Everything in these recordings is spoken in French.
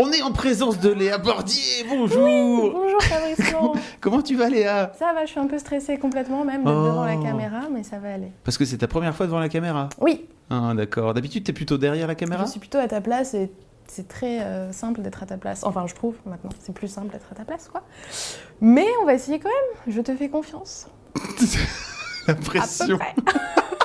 On est en présence de Léa Bordier, bonjour Bonjour Fabrice. Comment tu vas Léa? Ça va, je suis un peu stressée complètement même Oh. devant la caméra, mais ça va aller. Parce que c'est ta première fois devant la caméra? Oui, Ah d'accord, d'habitude t'es plutôt derrière la caméra? Je suis plutôt à ta place et c'est très euh, simple d'être à ta place. Enfin, je trouve maintenant, c'est plus simple d'être à ta place, quoi. Mais on va essayer quand même, je te fais confiance. La À peu pression près.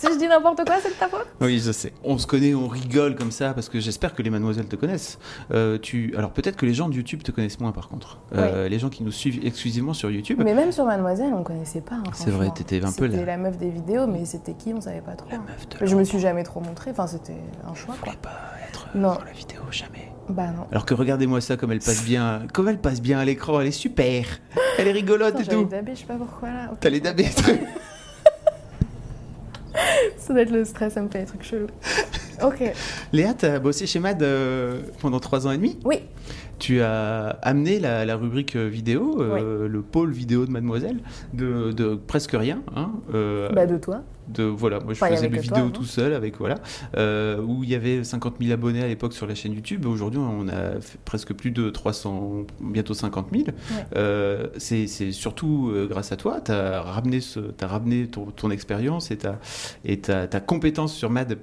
si je dis n'importe quoi, c'est de ta faute? Oui, je sais. On se connaît, on rigole comme ça, parce que j'espère que les mademoiselles te connaissent. Euh, tu... Alors peut-être que les gens de YouTube te connaissent moins par contre. Euh, Les gens qui nous suivent exclusivement sur YouTube. Mais même sur Mademoiselle, on connaissait pas. hein, C'est vrai, t'étais un peu C'était la- la meuf des vidéos, mais c'était qui, on savait pas trop. La meuf de Je me suis jamais trop montrée, enfin, c'était un choix, Je quoi. voulais pas être Non. dans la vidéo, jamais. Bah non. Alors que regardez-moi ça, comme elle passe bien, comme elle passe bien à l'écran, elle est super. Elle est rigolote Attends, et tout. dabé, je sais pas pourquoi là. T'as les dabés. Ça doit être le stress, ça me fait des trucs chelous. Ok. Léa, t'as bossé chez Mad euh, pendant trois ans et demi? Oui, Tu as amené la, la rubrique euh, vidéo, euh, le pôle vidéo de Mademoiselle, de, de presque rien. Hein, euh, bah de toi. de, voilà, moi je Enfin, faisais mes toi, vidéos hein. tout seul avec voilà, euh, où il y avait 50 000 abonnés à l'époque sur la chaîne YouTube. Aujourd'hui, on a fait presque plus de 300, bientôt 50 000. Euh, c'est surtout grâce à toi. Tu as ramené, ce, as ramené ton, ton expérience et, ta, et ta, ta compétence sur Mad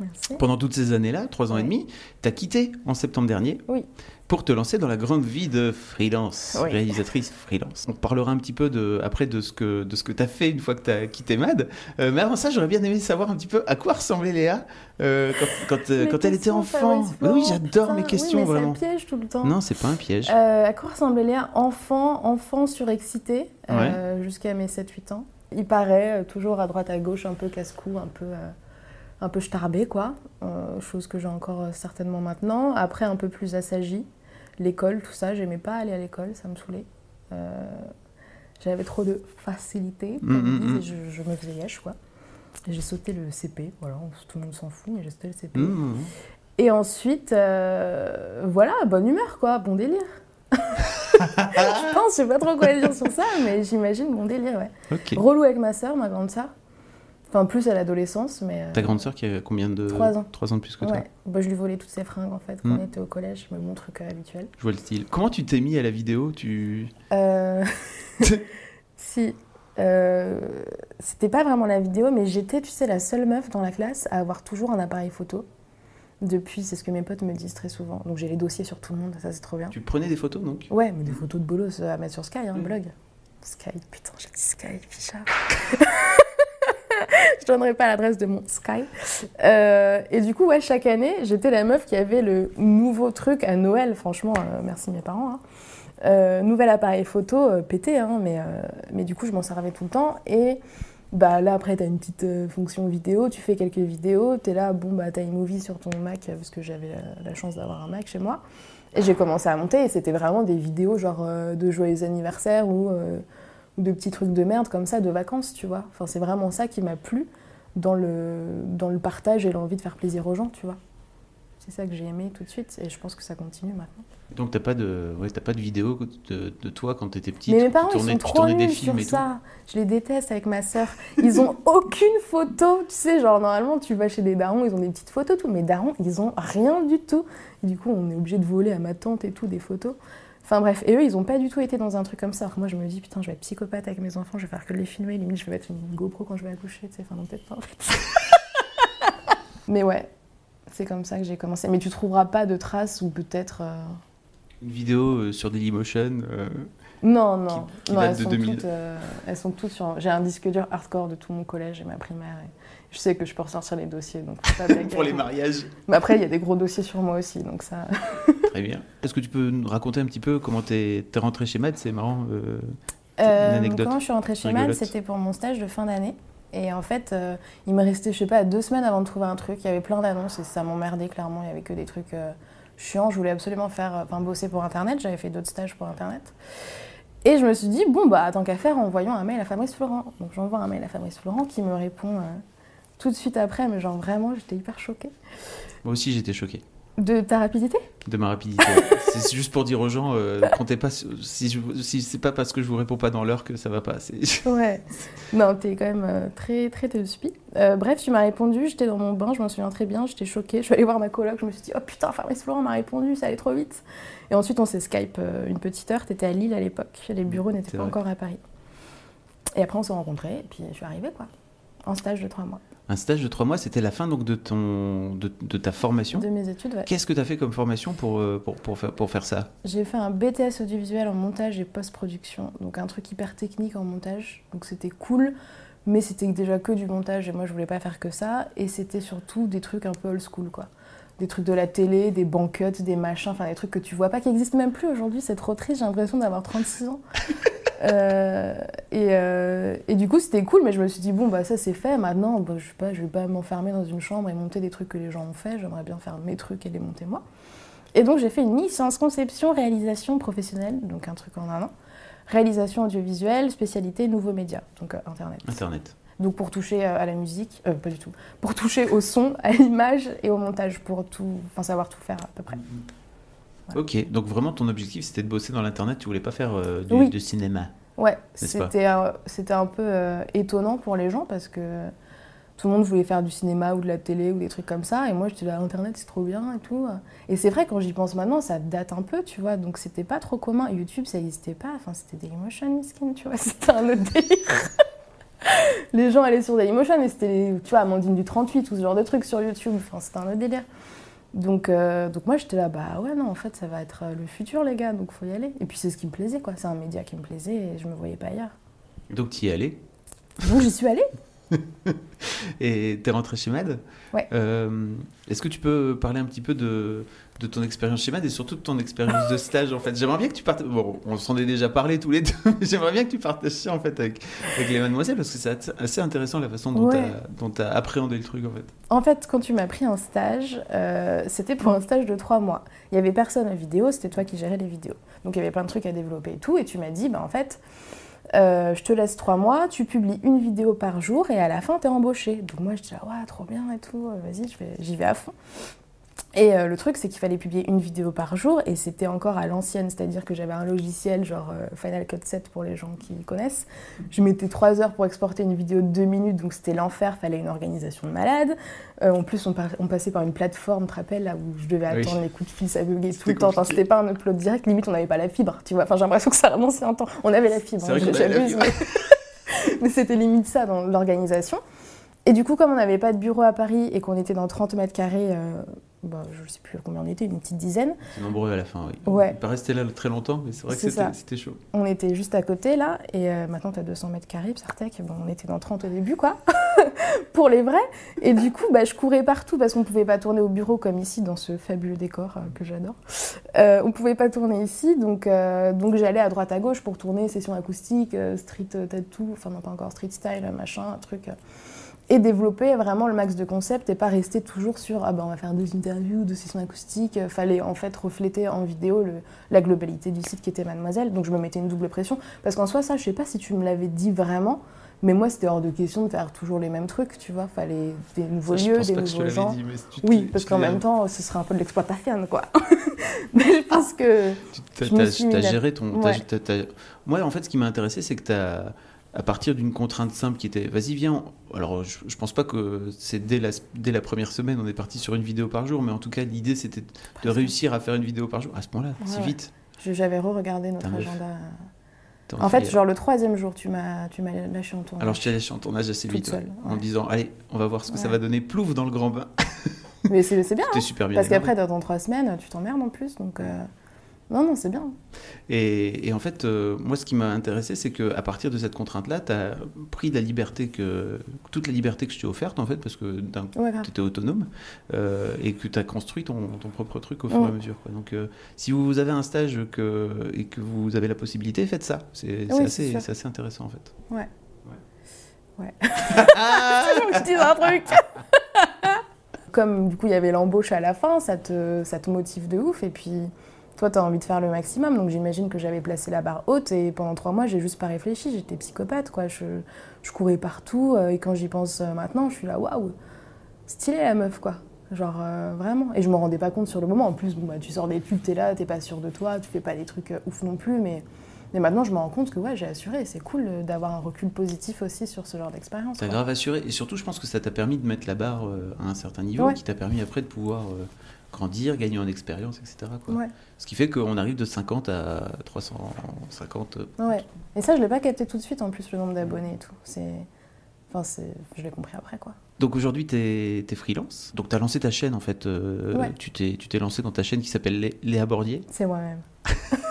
Merci. pendant toutes ces années-là, trois ans et demi. Tu as quitté en septembre dernier Oui. pour te lancer dans la grande vie de freelance, Oui. réalisatrice freelance. On parlera un petit peu de, après de ce que, de ce que tu as fait une fois que tu as quitté MAD. Euh, mais avant ça, j'aurais bien aimé savoir un petit peu à quoi ressemblait Léa euh, quand, quand, euh, quand elle était enfant. Bah oui, j'adore mes questions, mais vraiment. Ça piège tout le temps. Non, c'est pas un piège. À quoi ressemblait Léa? Enfant, enfant surexcité, jusqu'à mes 7-8 ans. Il paraît, toujours à droite à gauche, un peu casse-cou, un peu, un peu starbé, quoi. Euh, chose que j'ai encore euh, certainement maintenant. Après, un peu plus assagi. L'école, tout ça, j'aimais pas aller à l'école, ça me saoulait. Euh, J'avais trop de facilité, comme Mm, mm, et je, je me faisais yesh, quoi. J'ai sauté le CP, voilà, tout le monde s'en fout, mais j'ai sauté le CP. Mmh. Et ensuite, euh, voilà, bonne humeur, quoi, bon délire. je pense, je sais pas trop quoi dire sur ça, mais j'imagine bon délire, ouais. Ok. Relou avec ma sœur, ma grande sœur. Enfin, plus à l'adolescence, mais. euh, Ta grande sœur qui a combien de Trois ans. Trois ans de plus que toi. Ouais, bah, je lui volais toutes ses fringues en fait quand Mm. on était au collège, mais mon truc habituel. Je vois le style. Comment tu t'es mis à la vidéo? Tu Euh, si. euh, C'était pas vraiment la vidéo, mais j'étais, tu sais, la seule meuf dans la classe à avoir toujours un appareil photo. Depuis, c'est ce que mes potes me disent très souvent. Donc j'ai les dossiers sur tout le monde, ça c'est trop bien. tu prenais des photos donc? Ouais, mais des photos de bolos à mettre sur Sky, hein, Mm. blog. Sky, putain, j'ai dit Sky, Ficha. Je donnerai pas l'adresse de mon Sky. Euh, et du coup, ouais, chaque année, j'étais la meuf qui avait le nouveau truc à Noël. Franchement, euh, merci mes parents. hein. Euh, nouvel appareil photo, pété, hein, mais, mais du coup, je m'en servais tout le temps. Et bah, là, après, tu as une petite fonction vidéo, tu fais quelques vidéos, tu es là, bon, bah, tu as iMovie sur ton Mac, parce que j'avais la, chance d'avoir un Mac chez moi. Et j'ai commencé à monter, et c'était vraiment des vidéos genre de joyeux anniversaire ou, ou de petits trucs de merde comme ça, de vacances, tu vois. Enfin, c'est vraiment ça qui m'a plu dans le, dans le partage et l'envie de faire plaisir aux gens, tu vois. C'est ça que j'ai aimé tout de suite, et je pense que ça continue maintenant. Donc t'as pas de, ouais, pas de vidéo de, de toi quand t'étais petite. Mais mes tu parents, tournais, ils sont trop nuls films sur et ça. Je les déteste avec ma sœur. Ils ont aucune photo. Tu sais, genre, normalement, tu vas chez des darons, ils ont des petites photos, tout. Mais darons, ils ont rien du tout. Et du coup, on est obligé de voler à ma tante et tout des photos. Enfin bref, et eux, ils ont pas du tout été dans un truc comme ça. Alors moi, je me dis, putain, je vais être psychopathe avec mes enfants, je vais faire que de les filmer. Limite, je vais mettre une GoPro quand je vais accoucher, tu sais. Enfin, non, peut-être pas, en fait. Mais ouais, c'est comme ça que j'ai commencé. Mais tu trouveras pas de traces ou peut-être. euh. Une vidéo euh, sur Dailymotion. euh, Non, non, qui non date elles, de sont 2000. toutes, euh, elles sont toutes sur. J'ai un disque dur hardcore de tout mon collège et ma primaire. Et je sais que je peux ressortir les dossiers, donc faut pas blaguer. pour les mariages. Mais après, il y a des gros dossiers sur moi aussi, donc ça. Très bien. Est-ce que tu peux nous raconter un petit peu comment t'es es rentré chez Mad? C'est marrant. euh, Euh, anecdote Comment je suis rentrée chez MAD, c'était pour mon stage de fin d'année. Et en fait, euh, il me restait, je sais pas, deux semaines avant de trouver un truc. Il y avait plein d'annonces et ça m'emmerdait clairement. Il y avait que des trucs euh, chiants. Je voulais absolument faire, enfin, bosser pour Internet. J'avais fait d'autres stages pour Internet. Et je me suis dit, bon, bah, tant qu'à faire, envoyons un mail à Fabrice Florent. Donc j'envoie un mail à Fabrice Florent qui me répond euh, tout de suite après, mais genre vraiment, j'étais hyper choquée. Moi aussi, j'étais choquée. De ta rapidité? De ma rapidité. c'est juste pour dire aux gens, euh, comptez pas si, je, si c'est pas parce que je vous réponds pas dans l'heure que ça va pas. ouais. Non, t'es quand même euh, très très teuspi. Euh, bref, tu m'as répondu, j'étais dans mon bain, je m'en souviens très bien, j'étais choquée. Je suis allée voir ma coloc, je me suis dit, oh putain, Fabrice Florent m'a répondu, ça allait trop vite. Et ensuite, on s'est Skype euh, une petite heure, t'étais à Lille à l'époque, les bureaux n'étaient pas encore à Paris. Et après, on s'est rencontrés, et puis je suis arrivée, quoi, en stage de trois mois. Un stage de trois mois, c'était la fin donc de, ton, de, ta formation De mes études, ouais. Qu'est-ce que tu as fait comme formation pour, euh, pour, pour, faire, pour faire ça? J'ai fait un BTS audiovisuel en montage et post-production, donc un truc hyper technique en montage, donc c'était cool, mais c'était déjà que du montage et moi je voulais pas faire que ça, et c'était surtout des trucs un peu old school, quoi des trucs de la télé, des banquettes, des machins, enfin des trucs que tu vois pas qui existent même plus aujourd'hui. C'est trop triste, j'ai l'impression d'avoir 36 ans. Euh, euh, et, du coup, c'était cool, mais je me suis dit, bon, bah ça c'est fait, maintenant, bah, je sais pas, je vais pas m'enfermer dans une chambre et monter des trucs que les gens ont fait, j'aimerais bien faire mes trucs et les monter moi. Et donc j'ai fait une licence conception, réalisation professionnelle, donc un truc en un an. Réalisation audiovisuelle, spécialité nouveaux médias, donc euh, Internet. Internet. Donc pour toucher à la musique, pas du tout, pour toucher au son, à l'image et au montage, pour tout, enfin savoir tout faire à peu près. Ok, donc vraiment ton objectif c'était de bosser dans l'internet, tu voulais pas faire euh, du, cinéma Ouais, c'était un, un peu euh, étonnant pour les gens parce que tout le monde voulait faire du cinéma ou de la télé ou des trucs comme ça et moi j'étais là internet c'est trop bien et tout. Et c'est vrai quand j'y pense maintenant ça date un peu tu vois donc c'était pas trop commun YouTube ça n'existait pas enfin c'était Dailymotion miskin tu vois c'était un autre délire. les gens allaient sur Dailymotion mais c'était tu vois Amandine du 38 ou ce genre de trucs sur YouTube enfin c'était un autre délire. Donc, euh, donc moi j'étais là, bah ouais, non, en fait ça va être euh, le futur les gars, donc faut y aller. Et puis c'est ce qui me plaisait, quoi. C'est un média qui me plaisait et je me voyais pas ailleurs. Donc tu y es allée Donc j'y suis allée. et t'es rentrée chez Mad Ouais. Euh, est-ce que tu peux parler un petit peu de, de ton expérience chez MAD et surtout de ton expérience de stage en fait? J'aimerais bien que tu partes. Bon, on s'en est déjà parlé tous les deux, mais j'aimerais bien que tu partages ça en fait avec, avec les mademoiselles parce que c'est assez intéressant la façon dont tu as, appréhendé le truc en fait. En fait, quand tu m'as pris en stage, euh, c'était pour un stage de trois mois. Il y avait personne en vidéo, c'était toi qui gérais les vidéos. Donc il y avait plein de trucs à développer et tout. Et tu m'as dit, bah en fait. Euh, je te laisse trois mois, tu publies une vidéo par jour et à la fin, tu es embauché. Donc moi, je dis, ouais, trop bien et tout, vas-y, j'y vais à fond. Et euh, le truc, c'est qu'il fallait publier une vidéo par jour, et c'était encore à l'ancienne, c'est-à-dire que j'avais un logiciel genre euh, Final Cut 7 pour les gens qui connaissent. Je mettais trois heures pour exporter une vidéo de deux minutes, donc c'était l'enfer, fallait une organisation de malade. Euh, en plus, on, passait par une plateforme, tu te rappelles, là où je devais attendre les coups de fil, ça buguait tout le temps. Enfin, c'était pas un upload direct, limite on n'avait pas la fibre, tu vois. Enfin, j'ai l'impression que ça avancé un temps. On avait la fibre, hein, j'abuse, mais, mais c'était limite ça dans l'organisation. Et du coup, comme on n'avait pas de bureau à Paris et qu'on était dans 30 mètres carrés bah, je ne sais plus combien on était, une petite dizaine. C'est nombreux à la fin, oui. Ouais. On pas rester là très longtemps, mais c'est vrai que c'était chaud. On était juste à côté, là, et euh, maintenant tu as 200 mètres carrés, Psartec, bon, on était dans 30 au début, quoi, pour les vrais. Et du coup, bah, je courais partout parce qu'on ne pouvait pas tourner au bureau comme ici, dans ce fabuleux décor euh, que j'adore. Euh, on ne pouvait pas tourner ici, donc, donc j'allais à droite à gauche pour tourner session acoustique, street tattoo, enfin non pas encore street style, machin, un truc et développer vraiment le max de concepts et pas rester toujours sur ah ben on va faire deux interviews, deux sessions acoustiques. Fallait en fait refléter en vidéo le, la globalité du site qui était Mademoiselle. Donc je me mettais une double pression parce qu'en soi ça je sais pas si tu me l'avais dit vraiment. Mais moi, c'était hors de question de faire toujours les mêmes trucs, tu vois. Fallait des nouveaux lieux, des nouveaux gens. Dit, oui, parce qu'en même temps, ce serait un peu de l'exploitation, quoi. mais je pense que. Tu as, géré ton. Moi, en fait, ce qui m'a intéressé, c'est que tu as à partir d'une contrainte simple qui était vas-y viens alors je, pense pas que c'est dès la, dès la première semaine on est parti sur une vidéo par jour mais en tout cas l'idée c'était de réussir à faire une vidéo par jour. À ce moment-là si vite. J'avais re-regardé notre agenda. en fait genre le troisième jour tu m'as tu m'as lâché en tournage. Alors je t'ai lâché en tournage assez vite en disant allez on va voir ce que ça va donner. Plouf dans le grand bain. Mais c'est bien, hein, super bien parce qu'après dans trois semaines tu t'emmerdes en plus donc euh, non, non, c'est bien. Et, en fait, euh, moi, ce qui m'a intéressé, c'est qu'à partir de cette contrainte-là, tu as pris la liberté que, toute la liberté que je t'ai offerte, en fait, parce que tu étais autonome euh, et que tu as construit ton, propre truc au fur et à mesure. Donc, euh, si vous avez un stage que, et que vous avez la possibilité, faites ça. C'est assez, assez, intéressant, en fait. Ouais. Ouais. ouais. je dis un truc. Comme du coup, il y avait l'embauche à la fin, ça te, ça te motive de ouf. Et puis toi, tu as envie de faire le maximum. Donc j'imagine que j'avais placé la barre haute et pendant trois mois, j'ai juste pas réfléchi. J'étais psychopathe, quoi. Je, je courais partout euh, et quand j'y pense euh, maintenant, je suis là, waouh, stylé la meuf, quoi. Genre euh, vraiment. Et je me rendais pas compte sur le moment. En plus, bon, bah, tu sors des pubs, t'es là, t'es pas sûr de toi, tu fais pas des trucs ouf non plus, mais. Mais maintenant, je me rends compte que ouais, j'ai assuré. C'est cool d'avoir un recul positif aussi sur ce genre d'expérience. T'as grave assuré. Et surtout, je pense que ça t'a permis de mettre la barre à un certain niveau, qui t'a permis après de pouvoir grandir, gagner en expérience, etc. Quoi. Ce qui fait qu'on arrive de 50 à 350. Ouais. Et ça, je l'ai pas capté tout de suite, en plus, le nombre d'abonnés et tout. C'est... Enfin, c'est... je l'ai compris après, quoi. Donc aujourd'hui, tu es, freelance. Donc tu as lancé ta chaîne, en fait. Euh, tu, t'es, tu t'es lancé dans ta chaîne qui s'appelle Léa Bordier. C'est moi-même.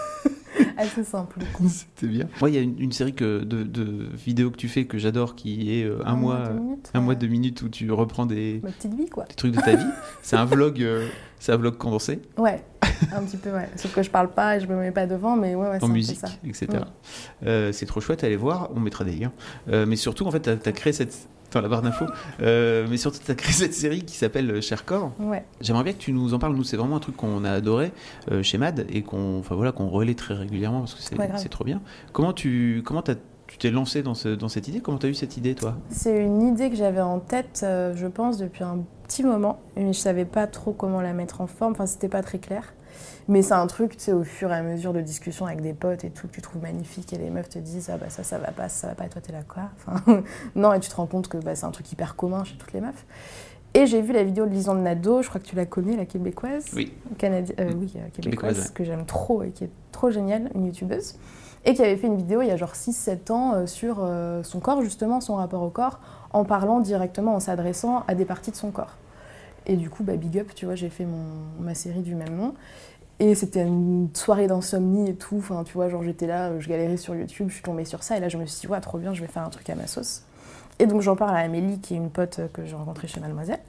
assez simple. C'était bien. Moi, il y a une, série que, de, vidéos que tu fais que j'adore qui est euh, un, mois, minutes, un mois, deux minutes où tu reprends des, Ma petite vie, quoi. des trucs de ta vie. c'est un vlog, euh, c'est un vlog condensé. Ouais, un petit peu, ouais. Sauf que je parle pas et je me mets pas devant, mais ouais, ouais En musique, etc. Euh, c'est trop chouette, allez voir, on mettra des liens. mais surtout, en fait, tu as, créé cette dans la barre d'infos. Euh, mais surtout, tu as créé cette série qui s'appelle Cher Corps. Ouais. J'aimerais bien que tu nous en parles. Nous, c'est vraiment un truc qu'on a adoré euh, chez MAD et qu'on enfin, voilà, qu'on relaie très régulièrement parce que c'est trop bien. Comment tu comment as, tu t'es lancé dans, ce, dans cette idée? Comment tu as eu cette idée, toi? C'est une idée que j'avais en tête, euh, je pense, depuis un petit moment. Mais je savais pas trop comment la mettre en forme. Enfin, c'était pas très clair. Mais c'est un truc, tu sais, au fur et à mesure de discussion avec des potes et tout, que tu trouves magnifique et les meufs te disent, ah bah ça, ça va pas, ça va pas, et toi t'es là quoi? Enfin, Non, et tu te rends compte que bah, c'est un truc hyper commun chez toutes les meufs. Et j'ai vu la vidéo de Lisande Nadeau, je crois que tu la connais, la québécoise? Oui. Canadi euh, oui, euh, québécoise, que j'aime trop et qui est trop géniale, une youtubeuse. Et qui avait fait une vidéo il y a genre 6-7 ans euh, sur son corps, justement, son rapport au corps, en parlant directement, en s'adressant à des parties de son corps. Et du coup, bah, big up, tu vois, j'ai fait mon, ma série du même nom. Et c'était une soirée d'insomnie et tout. Enfin, tu vois, genre j'étais là, je galérais sur YouTube, je suis tombée sur ça. Et là, je me suis dit, ouais, trop bien, je vais faire un truc à ma sauce. Et donc, j'en parle à Amélie, qui est une pote que j'ai rencontrée chez Mademoiselle.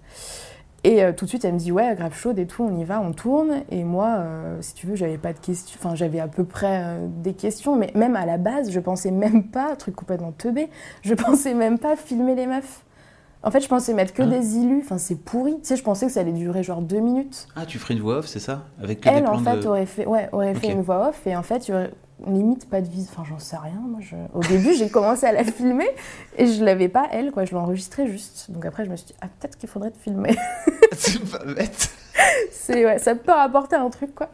Et euh, tout de suite, elle me dit, ouais, grave chaude et tout, on y va, on tourne. Et moi, euh, si tu veux, j'avais pas de questions. Enfin, j'avais à peu près euh, des questions, mais même à la base, je pensais même pas, truc complètement teubé, je pensais même pas filmer les meufs. En fait, je pensais mettre que hein des illus. Enfin, c'est pourri. Tu sais, je pensais que ça allait durer genre deux minutes. Ah, tu ferais une voix off, c'est ça? Avec que Elle, des en fait, aurait fait, ouais, aurait fait une voix off et en fait, aurait limite pas de vis. Enfin, j'en sais rien. Moi, je... au début, j'ai commencé à la filmer et je l'avais pas elle, quoi. Je l'enregistrais juste. Donc après, je me suis dit, ah, peut-être qu'il faudrait te filmer. c'est pas bête. c'est ouais, ça peut rapporter un truc, quoi.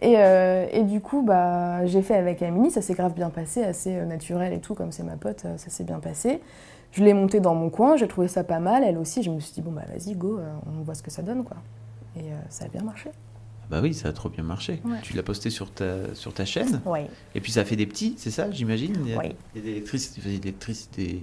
Et, euh, et, du coup, bah, j'ai fait avec Amélie, ça s'est grave bien passé, assez euh, naturel et tout, comme c'est ma pote, euh, ça s'est bien passé. Je l'ai monté dans mon coin, j'ai trouvé ça pas mal. Elle aussi, je me suis dit, bon, bah vas-y, go, euh, on voit ce que ça donne, quoi. Et euh, ça a bien marché. Bah oui, ça a trop bien marché. Tu l'as posté sur ta, sur ta chaîne. Et puis ça a fait des petits, c'est ça, j'imagine? Oui. Il y a lectrices, des,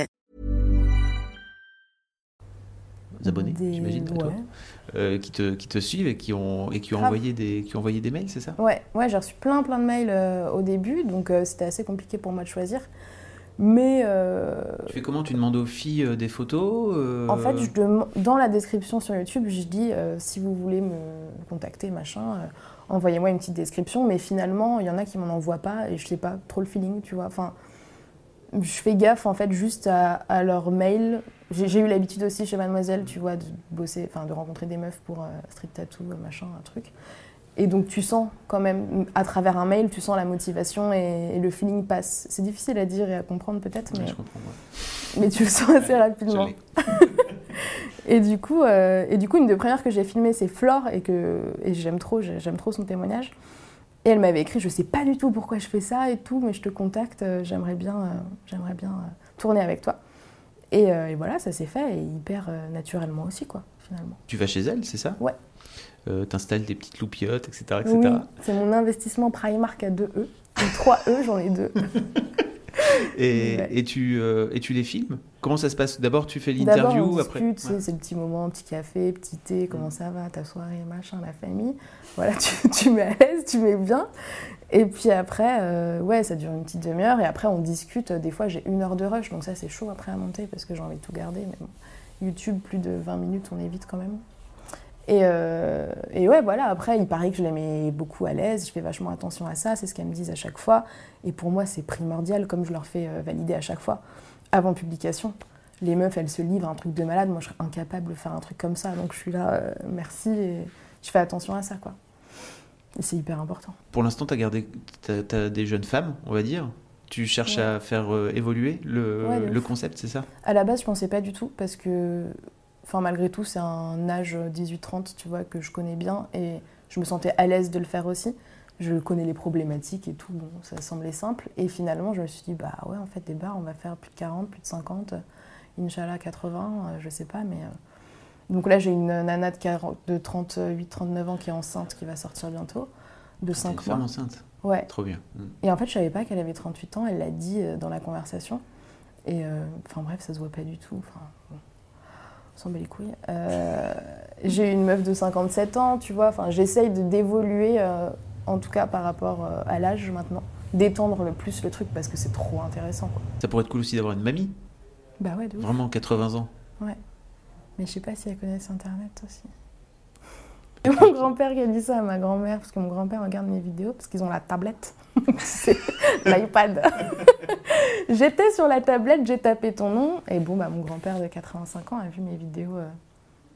Abonnés, j'imagine, toi, euh, qui, te, qui te suivent et qui ont, et qui ont, envoyé, des, qui ont envoyé des mails, c'est ça? Ouais, ouais j'ai reçu plein plein de mails euh, au début, donc euh, c'était assez compliqué pour moi de choisir. Mais. Tu fais comment? Tu demandes aux filles des photos En fait, je dans la description sur YouTube, je dis si vous voulez me contacter, machin, envoyez-moi une petite description. Mais finalement, il y en a qui m'en envoient pas et je sais pas trop le feeling, tu vois. Enfin, je fais gaffe en fait juste à, à leur mail j'ai eu l'habitude aussi chez Mademoiselle, tu vois, de bosser, enfin de rencontrer des meufs pour euh, street tattoo, machin, un truc. Et donc tu sens quand même, à travers un mail, tu sens la motivation et, le feeling passe. C'est difficile à dire et à comprendre peut-être, mais, mais tu le sens assez rapidement. et, du coup, euh, et du coup, une des premières que j'ai filmées, c'est Flore, et, que, et j'aime trop, j'aime trop son témoignage. Et elle m'avait écrit, je sais pas du tout pourquoi je fais ça et tout, mais je te contacte, euh, j'aimerais bien, j'aimerais bien tourner avec toi. Euh, et, voilà, ça s'est fait et hyper euh, naturellement aussi, quoi, finalement. Tu vas chez elle, c'est ça? Ouais. Euh, T'installes des petites loupiottes, etc. etc. Oui, c'est mon investissement Primark à 2 E. 3 E, j'en ai 2. et, Ouais. et, tu, euh, et tu les filmes? Comment ça se passe? D'abord, tu fais l'interview, on après discute, tu sais, Ouais. c'est le petit moment, petit café, petit thé, comment Mm. ça va, ta soirée, machin, la famille. Voilà, tu, tu mets à l'aise, tu mets bien. Et puis après, euh, ouais, ça dure une petite demi-heure. Et après, on discute. Des fois, j'ai une heure de rush, donc ça, c'est chaud après à monter parce que j'ai envie de tout garder. Mais bon, YouTube, plus de 20 minutes, on évite quand même. Et, euh, et ouais, voilà, après, il paraît que je les mets beaucoup à l'aise, je fais vachement attention à ça, c'est ce qu'elles me disent à chaque fois. Et pour moi, c'est primordial, comme je leur fais euh, valider à chaque fois, avant publication. Les meufs, elles se livrent un truc de malade, moi je serais incapable de faire un truc comme ça, donc je suis là, euh, merci, et je fais attention à ça, quoi. Et c'est hyper important. Pour l'instant, tu as gardé t'as, t'as des jeunes femmes, on va dire. Tu cherches Ouais. à faire euh, évoluer le, Ouais, le concept, c'est ça? À la base, je pensais pas du tout parce que, enfin, malgré tout, c'est un âge 18-30, tu vois, que je connais bien et je me sentais à l'aise de le faire aussi. Je connais les problématiques et tout, bon, ça semblait simple. Et finalement, je me suis dit, bah ouais, en fait, des bars, on va faire plus de 40, plus de 50, euh, Inch'Allah 80, euh, je sais pas, mais. euh, Donc là, j'ai une nana de, 40 de 38-39 ans qui est enceinte, qui va sortir bientôt, de T'es 5 une mois. femme enceinte. Ouais. Trop bien. Mm. Et en fait, je savais pas qu'elle avait 38 ans, elle l'a dit euh, dans la conversation. Et euh, enfin bref, ça se voit pas du tout. Enfin, bon, on s'en bat les couilles. Euh, j'ai une meuf de 57 ans, tu vois. Enfin, j'essaye de d'évoluer, euh, en tout cas par rapport euh, à l'âge maintenant, d'étendre le plus le truc parce que c'est trop intéressant. Quoi. Ça pourrait être cool aussi d'avoir une mamie, Bah ouais, de ouf. vraiment 80 ans. Mais je sais pas si elle connaissent Internet aussi. Et mon grand-père qui a dit ça à ma grand-mère, parce que mon grand-père regarde mes vidéos, parce qu'ils ont la tablette, c'est l'iPad. J'étais sur la tablette, j'ai tapé ton nom, et bon, bah, mon grand-père de 85 ans a vu mes vidéos. euh,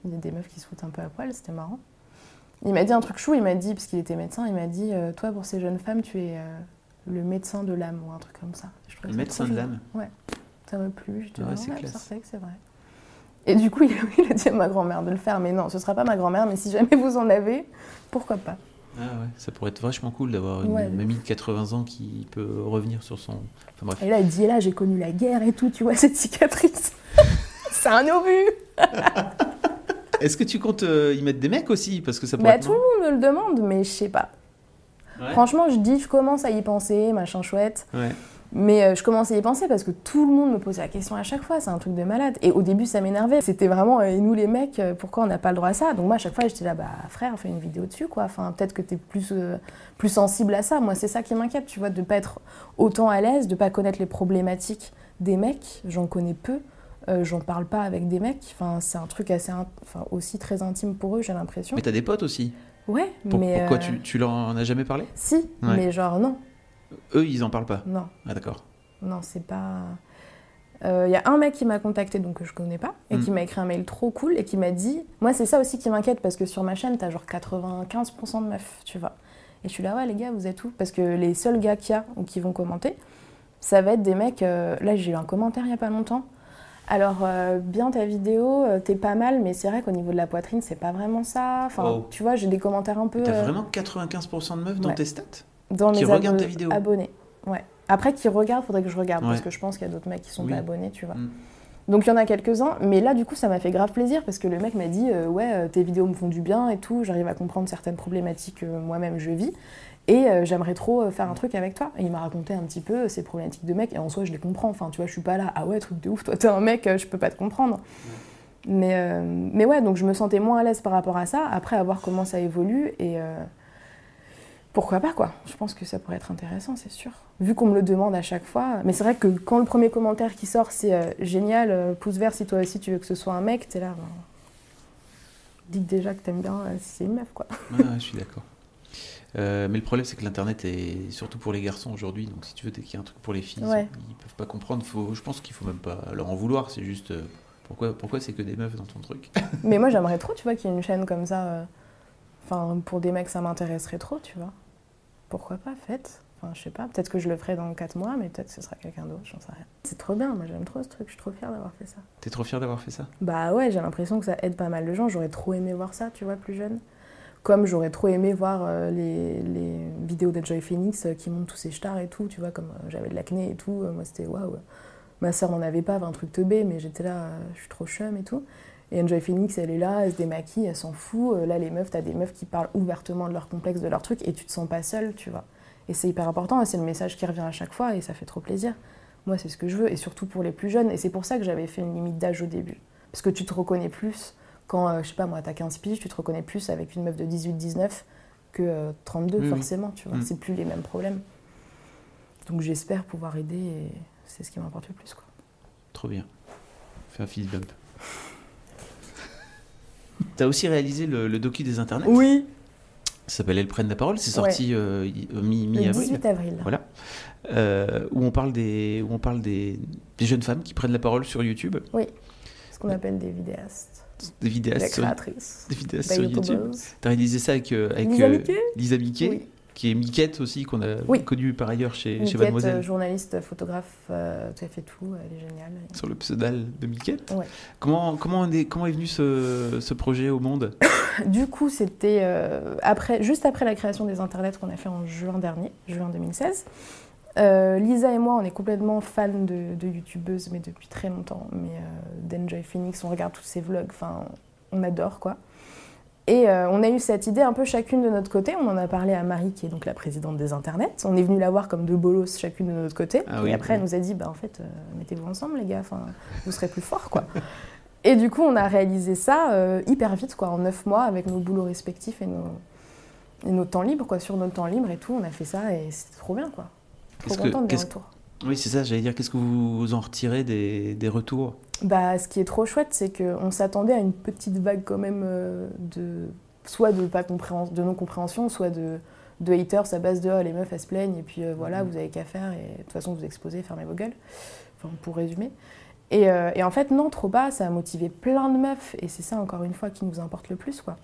il y a des meufs qui se foutent un peu à poil, c'était marrant. Il m'a dit un truc chou, il m'a dit, parce qu'il était médecin, il m'a dit euh, Toi, pour ces jeunes femmes, tu es euh, le médecin de l'âme, ou un truc comme ça. Je Le médecin de l'âme. Ça m'a plu, je Ah ouais, ouais, ouais, c'est vrai. Et du coup, il a, il a dit à ma grand-mère de le faire, mais non, ce sera pas ma grand-mère, mais si jamais vous en avez, pourquoi pas Ah ouais, ça pourrait être vachement cool d'avoir une Ouais. mamie de 80 ans qui peut revenir sur son. Enfin bref. Et là, elle dit, là, j'ai connu la guerre et tout, tu vois, cette cicatrice. c'est un obus Est-ce que tu comptes euh, y mettre des mecs aussi? Parce que ça pourrait Bah, être tout le monde me le demande, mais je sais pas. Ouais. Franchement, je dis, je commence à y penser, machin chouette. Ouais. Mais euh, je commence à y penser parce que tout le monde me pose la question à chaque fois, c'est un truc de malade. Et au début, ça m'énervait. C'était vraiment, euh, et nous les mecs, euh, pourquoi on n'a pas le droit à ça? Donc moi, à chaque fois, j'étais là, bah frère, fais une vidéo dessus, quoi. Enfin, peut-être que t'es plus, euh, plus sensible à ça. Moi, c'est ça qui m'inquiète, tu vois, de pas être autant à l'aise, de pas connaître les problématiques des mecs. J'en connais peu. Euh, J'en parle pas avec des mecs. Enfin, c'est un truc assez, in- enfin, aussi très intime pour eux, j'ai l'impression. Mais t'as des potes aussi? Ouais, Pour- mais pourquoi euh, tu, tu leur en as jamais parlé? Si, Ouais. mais genre non, Eux, ils en parlent pas? non. Ah d'accord. Non, c'est pas. Il y a un mec qui m'a contacté, donc que je connais pas, et Mm. qui m'a écrit un mail trop cool et qui m'a dit. Moi, c'est ça aussi qui m'inquiète parce que sur ma chaîne, t'as genre 95% de meufs, tu vois. Et je suis là, ouais, les gars, vous êtes où? Parce que les seuls gars qu'il y a ou qui vont commenter, ça va être des mecs. euh, Là, j'ai eu un commentaire il y a pas longtemps. Alors, euh, bien ta vidéo, euh, t'es pas mal, mais c'est vrai qu'au niveau de la poitrine, c'est pas vraiment ça. Enfin, Oh. tu vois, j'ai des commentaires un peu. T'as euh, vraiment 95% de meufs dans ouais. tes stats? Dans Qui mes regardent abonnés. Ouais. Après, qui regardent, faudrait que je regarde parce que je pense qu'il y a d'autres mecs qui sont Oui. pas abonnés, tu vois. Mm. Donc il y en a quelques-uns, mais là du coup ça m'a fait grave plaisir parce que le mec m'a dit euh, ouais euh, tes vidéos me font du bien et tout, j'arrive à comprendre certaines problématiques que moi-même je vis et euh, j'aimerais trop euh, faire un truc avec toi. Et il m'a raconté un petit peu euh, ces problématiques de mec et en soi je les comprends. Enfin tu vois je suis pas là ah ouais truc de ouf toi t'es un mec euh, je peux pas te comprendre. Mais euh, mais ouais donc je me sentais moins à l'aise par rapport à ça. Après à voir comment ça évolue et euh, pourquoi pas quoi Je pense que ça pourrait être intéressant, c'est sûr. Vu qu'on me le demande à chaque fois. Mais c'est vrai que quand le premier commentaire qui sort c'est euh, génial, euh, pouce vert si toi aussi tu veux que ce soit un mec, t'es là. ben, Dis déjà que t'aimes bien euh, si c'est une meuf quoi. Ouais, je suis d'accord. Euh, mais le problème, c'est que l'internet est surtout pour les garçons aujourd'hui. Donc, si tu veux qu'il y ait un truc pour les filles, Ouais. ils peuvent pas comprendre. Faut, je pense qu'il faut même pas leur en vouloir. C'est juste euh, pourquoi, pourquoi c'est que des meufs dans ton truc? Mais moi j'aimerais trop, tu vois, qu'il y ait une chaîne comme ça. euh, Enfin, pour des mecs ça m'intéresserait trop, tu vois. Pourquoi pas, faites Enfin, je sais pas, peut-être que je le ferai dans 4 mois, mais peut-être que ce sera quelqu'un d'autre, j'en sais rien. C'est trop bien, moi j'aime trop ce truc, je suis trop fière d'avoir fait ça. T'es trop fier d'avoir fait ça? Bah ouais, j'ai l'impression que ça aide pas mal de gens. J'aurais trop aimé voir ça, tu vois, plus jeune. Comme j'aurais trop aimé voir euh, les, les vidéos d'Enjoy Phoenix euh, qui montrent tous ces stars et tout, tu vois, comme euh, j'avais de l'acné et tout. moi, c'était waouh. Ma soeur n'en avait pas, un truc teubé, mais j'étais là, je suis trop chum et tout. Et Enjoy Phoenix, elle est là, elle se démaquille, elle s'en fout. Euh, Là, les meufs, t'as des meufs qui parlent ouvertement de leur complexe, de leur truc, et tu te sens pas seule, tu vois. Et c'est hyper important, et c'est le message qui revient à chaque fois, et ça fait trop plaisir. Moi, c'est ce que je veux, et surtout pour les plus jeunes. Et c'est pour ça que j'avais fait une limite d'âge au début. Parce que tu te reconnais plus quand, euh, je sais pas moi, t'as 15 piges, tu te reconnais plus avec une meuf de 18-19 que euh, 32, Oui, oui. forcément, tu vois. Mm. C'est plus les mêmes problèmes. Donc j'espère pouvoir aider, et c'est ce qui m'importe le plus, quoi. Trop bien. Fais un fist bump. T'as aussi réalisé le, le docu des internets Oui Ça s'appelle Elles prennent la parole. C'est sorti euh, y- euh, mi- mi-avril. 18 avril. Voilà. Euh, où on parle, des, où on parle des, des jeunes femmes qui prennent la parole sur YouTube, Ce qu'on appelle des vidéastes, des vidéastes des créatrices, des vidéastes des sur YouTube. T'as réalisé ça avec, euh, avec Lisa euh, Mickey Lisa Mickey, Oui. Qui est Miquette aussi, qu'on a Oui. connue par ailleurs chez, chez Miquette, Mademoiselle, euh, journaliste, photographe, euh, tu as fait tout, elle est géniale. sur le pseudal de Miquette. Ouais. Comment, comment, on est, comment est venu ce, ce projet au monde Du coup, c'était euh, après, juste après la création des internets qu'on a fait en juin dernier, juin 2016. Euh, Lisa et moi, on est complètement fans de, de youtubeuses, mais depuis très longtemps. Mais d'Enjoy Phoenix, on regarde tous ses vlogs, enfin, on adore quoi. Et euh, on a eu cette idée un peu chacune de notre côté. On en a parlé à Marie, qui est donc la présidente des internets. On est venu la voir comme deux bolos chacune de notre côté. Ah et oui, après, oui. elle nous a dit, bah, en fait, euh, mettez-vous ensemble, les gars. Enfin, vous serez plus forts, quoi. Et du coup, on a réalisé ça euh, hyper vite, quoi, en neuf mois, avec nos boulots respectifs et nos, et nos temps libres, quoi, sur notre temps libre et tout. On a fait ça et c'était trop bien, quoi. Trop Qu'est-ce que- contente des qu'est-ce- retours. Oui, c'est ça, j'allais dire, qu'est-ce que vous en retirez des, des retours? Bah, ce qui est trop chouette, c'est qu'on s'attendait à une petite vague quand même euh, de soit de pas compréhen- de non compréhension, soit de, de haters à base de oh, les meufs elles se plaignent et puis euh, voilà Mhm. vous avez qu'à faire et de toute façon vous exposez, fermez vos gueules. Enfin pour résumer. Et, euh, et en fait non trop bas, ça a motivé plein de meufs et c'est ça encore une fois qui nous importe le plus quoi.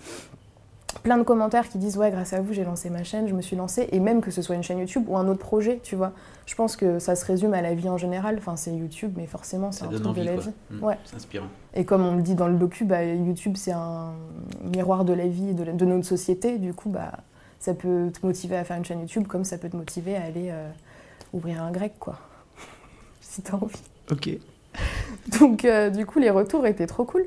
Plein de commentaires qui disent ouais grâce à vous j'ai lancé ma chaîne, je me suis lancée et même que ce soit une chaîne YouTube ou un autre projet, tu vois. Je pense que ça se résume à la vie en général. Enfin c'est YouTube mais forcément c'est un truc envie, de la quoi. vie. Mm, Ouais. C'est inspirant. Et comme on le dit dans le docu, bah, YouTube c'est un miroir de la vie et de, la- de notre société. Du coup, bah, ça peut te motiver à faire une chaîne YouTube comme ça peut te motiver à aller euh, ouvrir un grec, quoi. si t'as envie. Ok. Donc, euh, du coup, les retours étaient trop cool.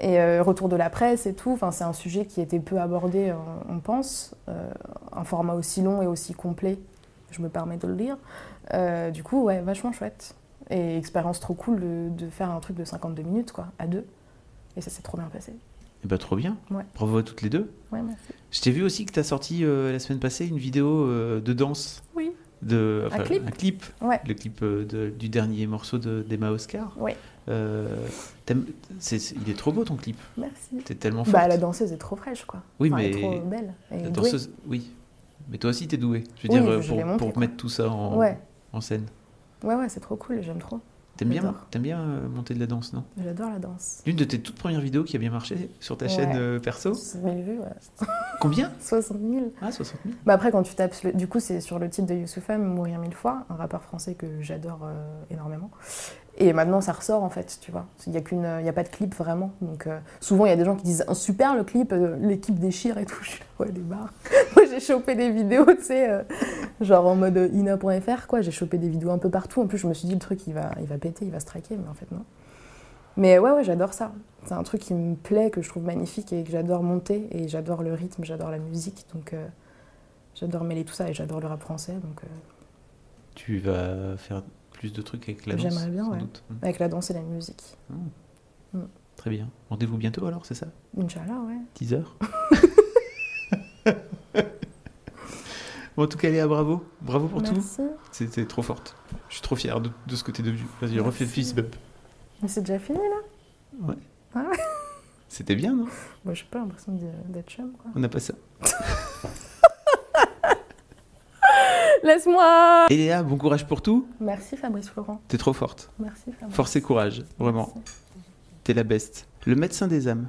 Et euh, retour de la presse et tout, enfin, c'est un sujet qui était peu abordé, on, on pense. Euh, un format aussi long et aussi complet, je me permets de le dire. Euh, du coup, ouais, vachement chouette. Et expérience trop cool de, de faire un truc de 52 minutes, quoi, à deux. Et ça s'est trop bien passé. Eh ben, trop bien. Ouais. Bravo à toutes les deux. Ouais, merci. Je t'ai vu aussi que tu as sorti la semaine passée une vidéo de danse. Oui. De, Un clip. Un clip. Ouais. Le clip euh, de- du dernier morceau de- d'Emma Oscar. Euh, il est trop beau ton clip. Merci. T'es tellement forte. Bah, la danseuse est trop fraîche, quoi. Oui, Enfin, mais Elle est trop belle. La douée. danseuse, oui. Mais toi aussi, t'es douée. Je veux Oui, dire, euh, je l'ai pour, montré, pour quoi. mettre tout ça en, Ouais. en scène. Ouais, ouais, c'est trop cool, j'aime trop. T'aimes bien, bien euh, monter de la danse, non? J'adore la danse. L'une de tes toutes premières vidéos qui a bien marché sur ta Ouais. chaîne euh, perso? 60 000 vues, ouais. Combien? 60 000. Ah, 60 000. Bah après, quand tu tapes, le- du coup, c'est sur le titre de Youssoupha, Mourir mille fois, un rappeur français que j'adore euh, énormément. Et maintenant, ça ressort en fait, tu vois. Il n'y a, a pas de clip vraiment. Donc euh, souvent, il y a des gens qui disent un super le clip, euh, l'équipe déchire et tout. Je suis là, ouais, des barres. Moi, j'ai chopé des vidéos, tu sais, euh, genre en mode ina.fr, quoi. J'ai chopé des vidéos un peu partout. En plus, je me suis dit, le truc, il va, il va péter, il va se traquer, mais en fait, non. Mais ouais, ouais, j'adore ça. C'est un truc qui me plaît, que je trouve magnifique et que j'adore monter. Et j'adore le rythme, j'adore la musique. Donc j'adore mêler tout ça et j'adore le rap français. Donc Tu vas faire plus de trucs avec la danse J'aimerais bien, sans ouais. doute. Mm. avec la danse et la musique. Très bien. Rendez-vous bientôt alors, c'est ça? Inch'Allah, ouais. Teaser? Bon, en tout cas, Léa, bravo. Bravo pour tout. Merci. C'était trop forte. Je suis trop fier de, de ce que t'es devenu. Vas-y, refais le fist bump. Mais c'est déjà fini là? C'était bien, non? Moi, j'ai pas l'impression d'être chum, quoi. On n'a pas ça. Laisse-moi Et Léa, bon courage pour tout. Merci Fabrice Florent. T'es trop forte. Merci Fabrice. Force et courage, vraiment. T'es la best. Le médecin des âmes.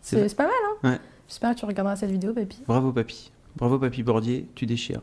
C'est pas mal, hein Ouais. J'espère que tu regarderas cette vidéo, papy. Bravo, papy. Bravo, papy Bordier. Tu déchires.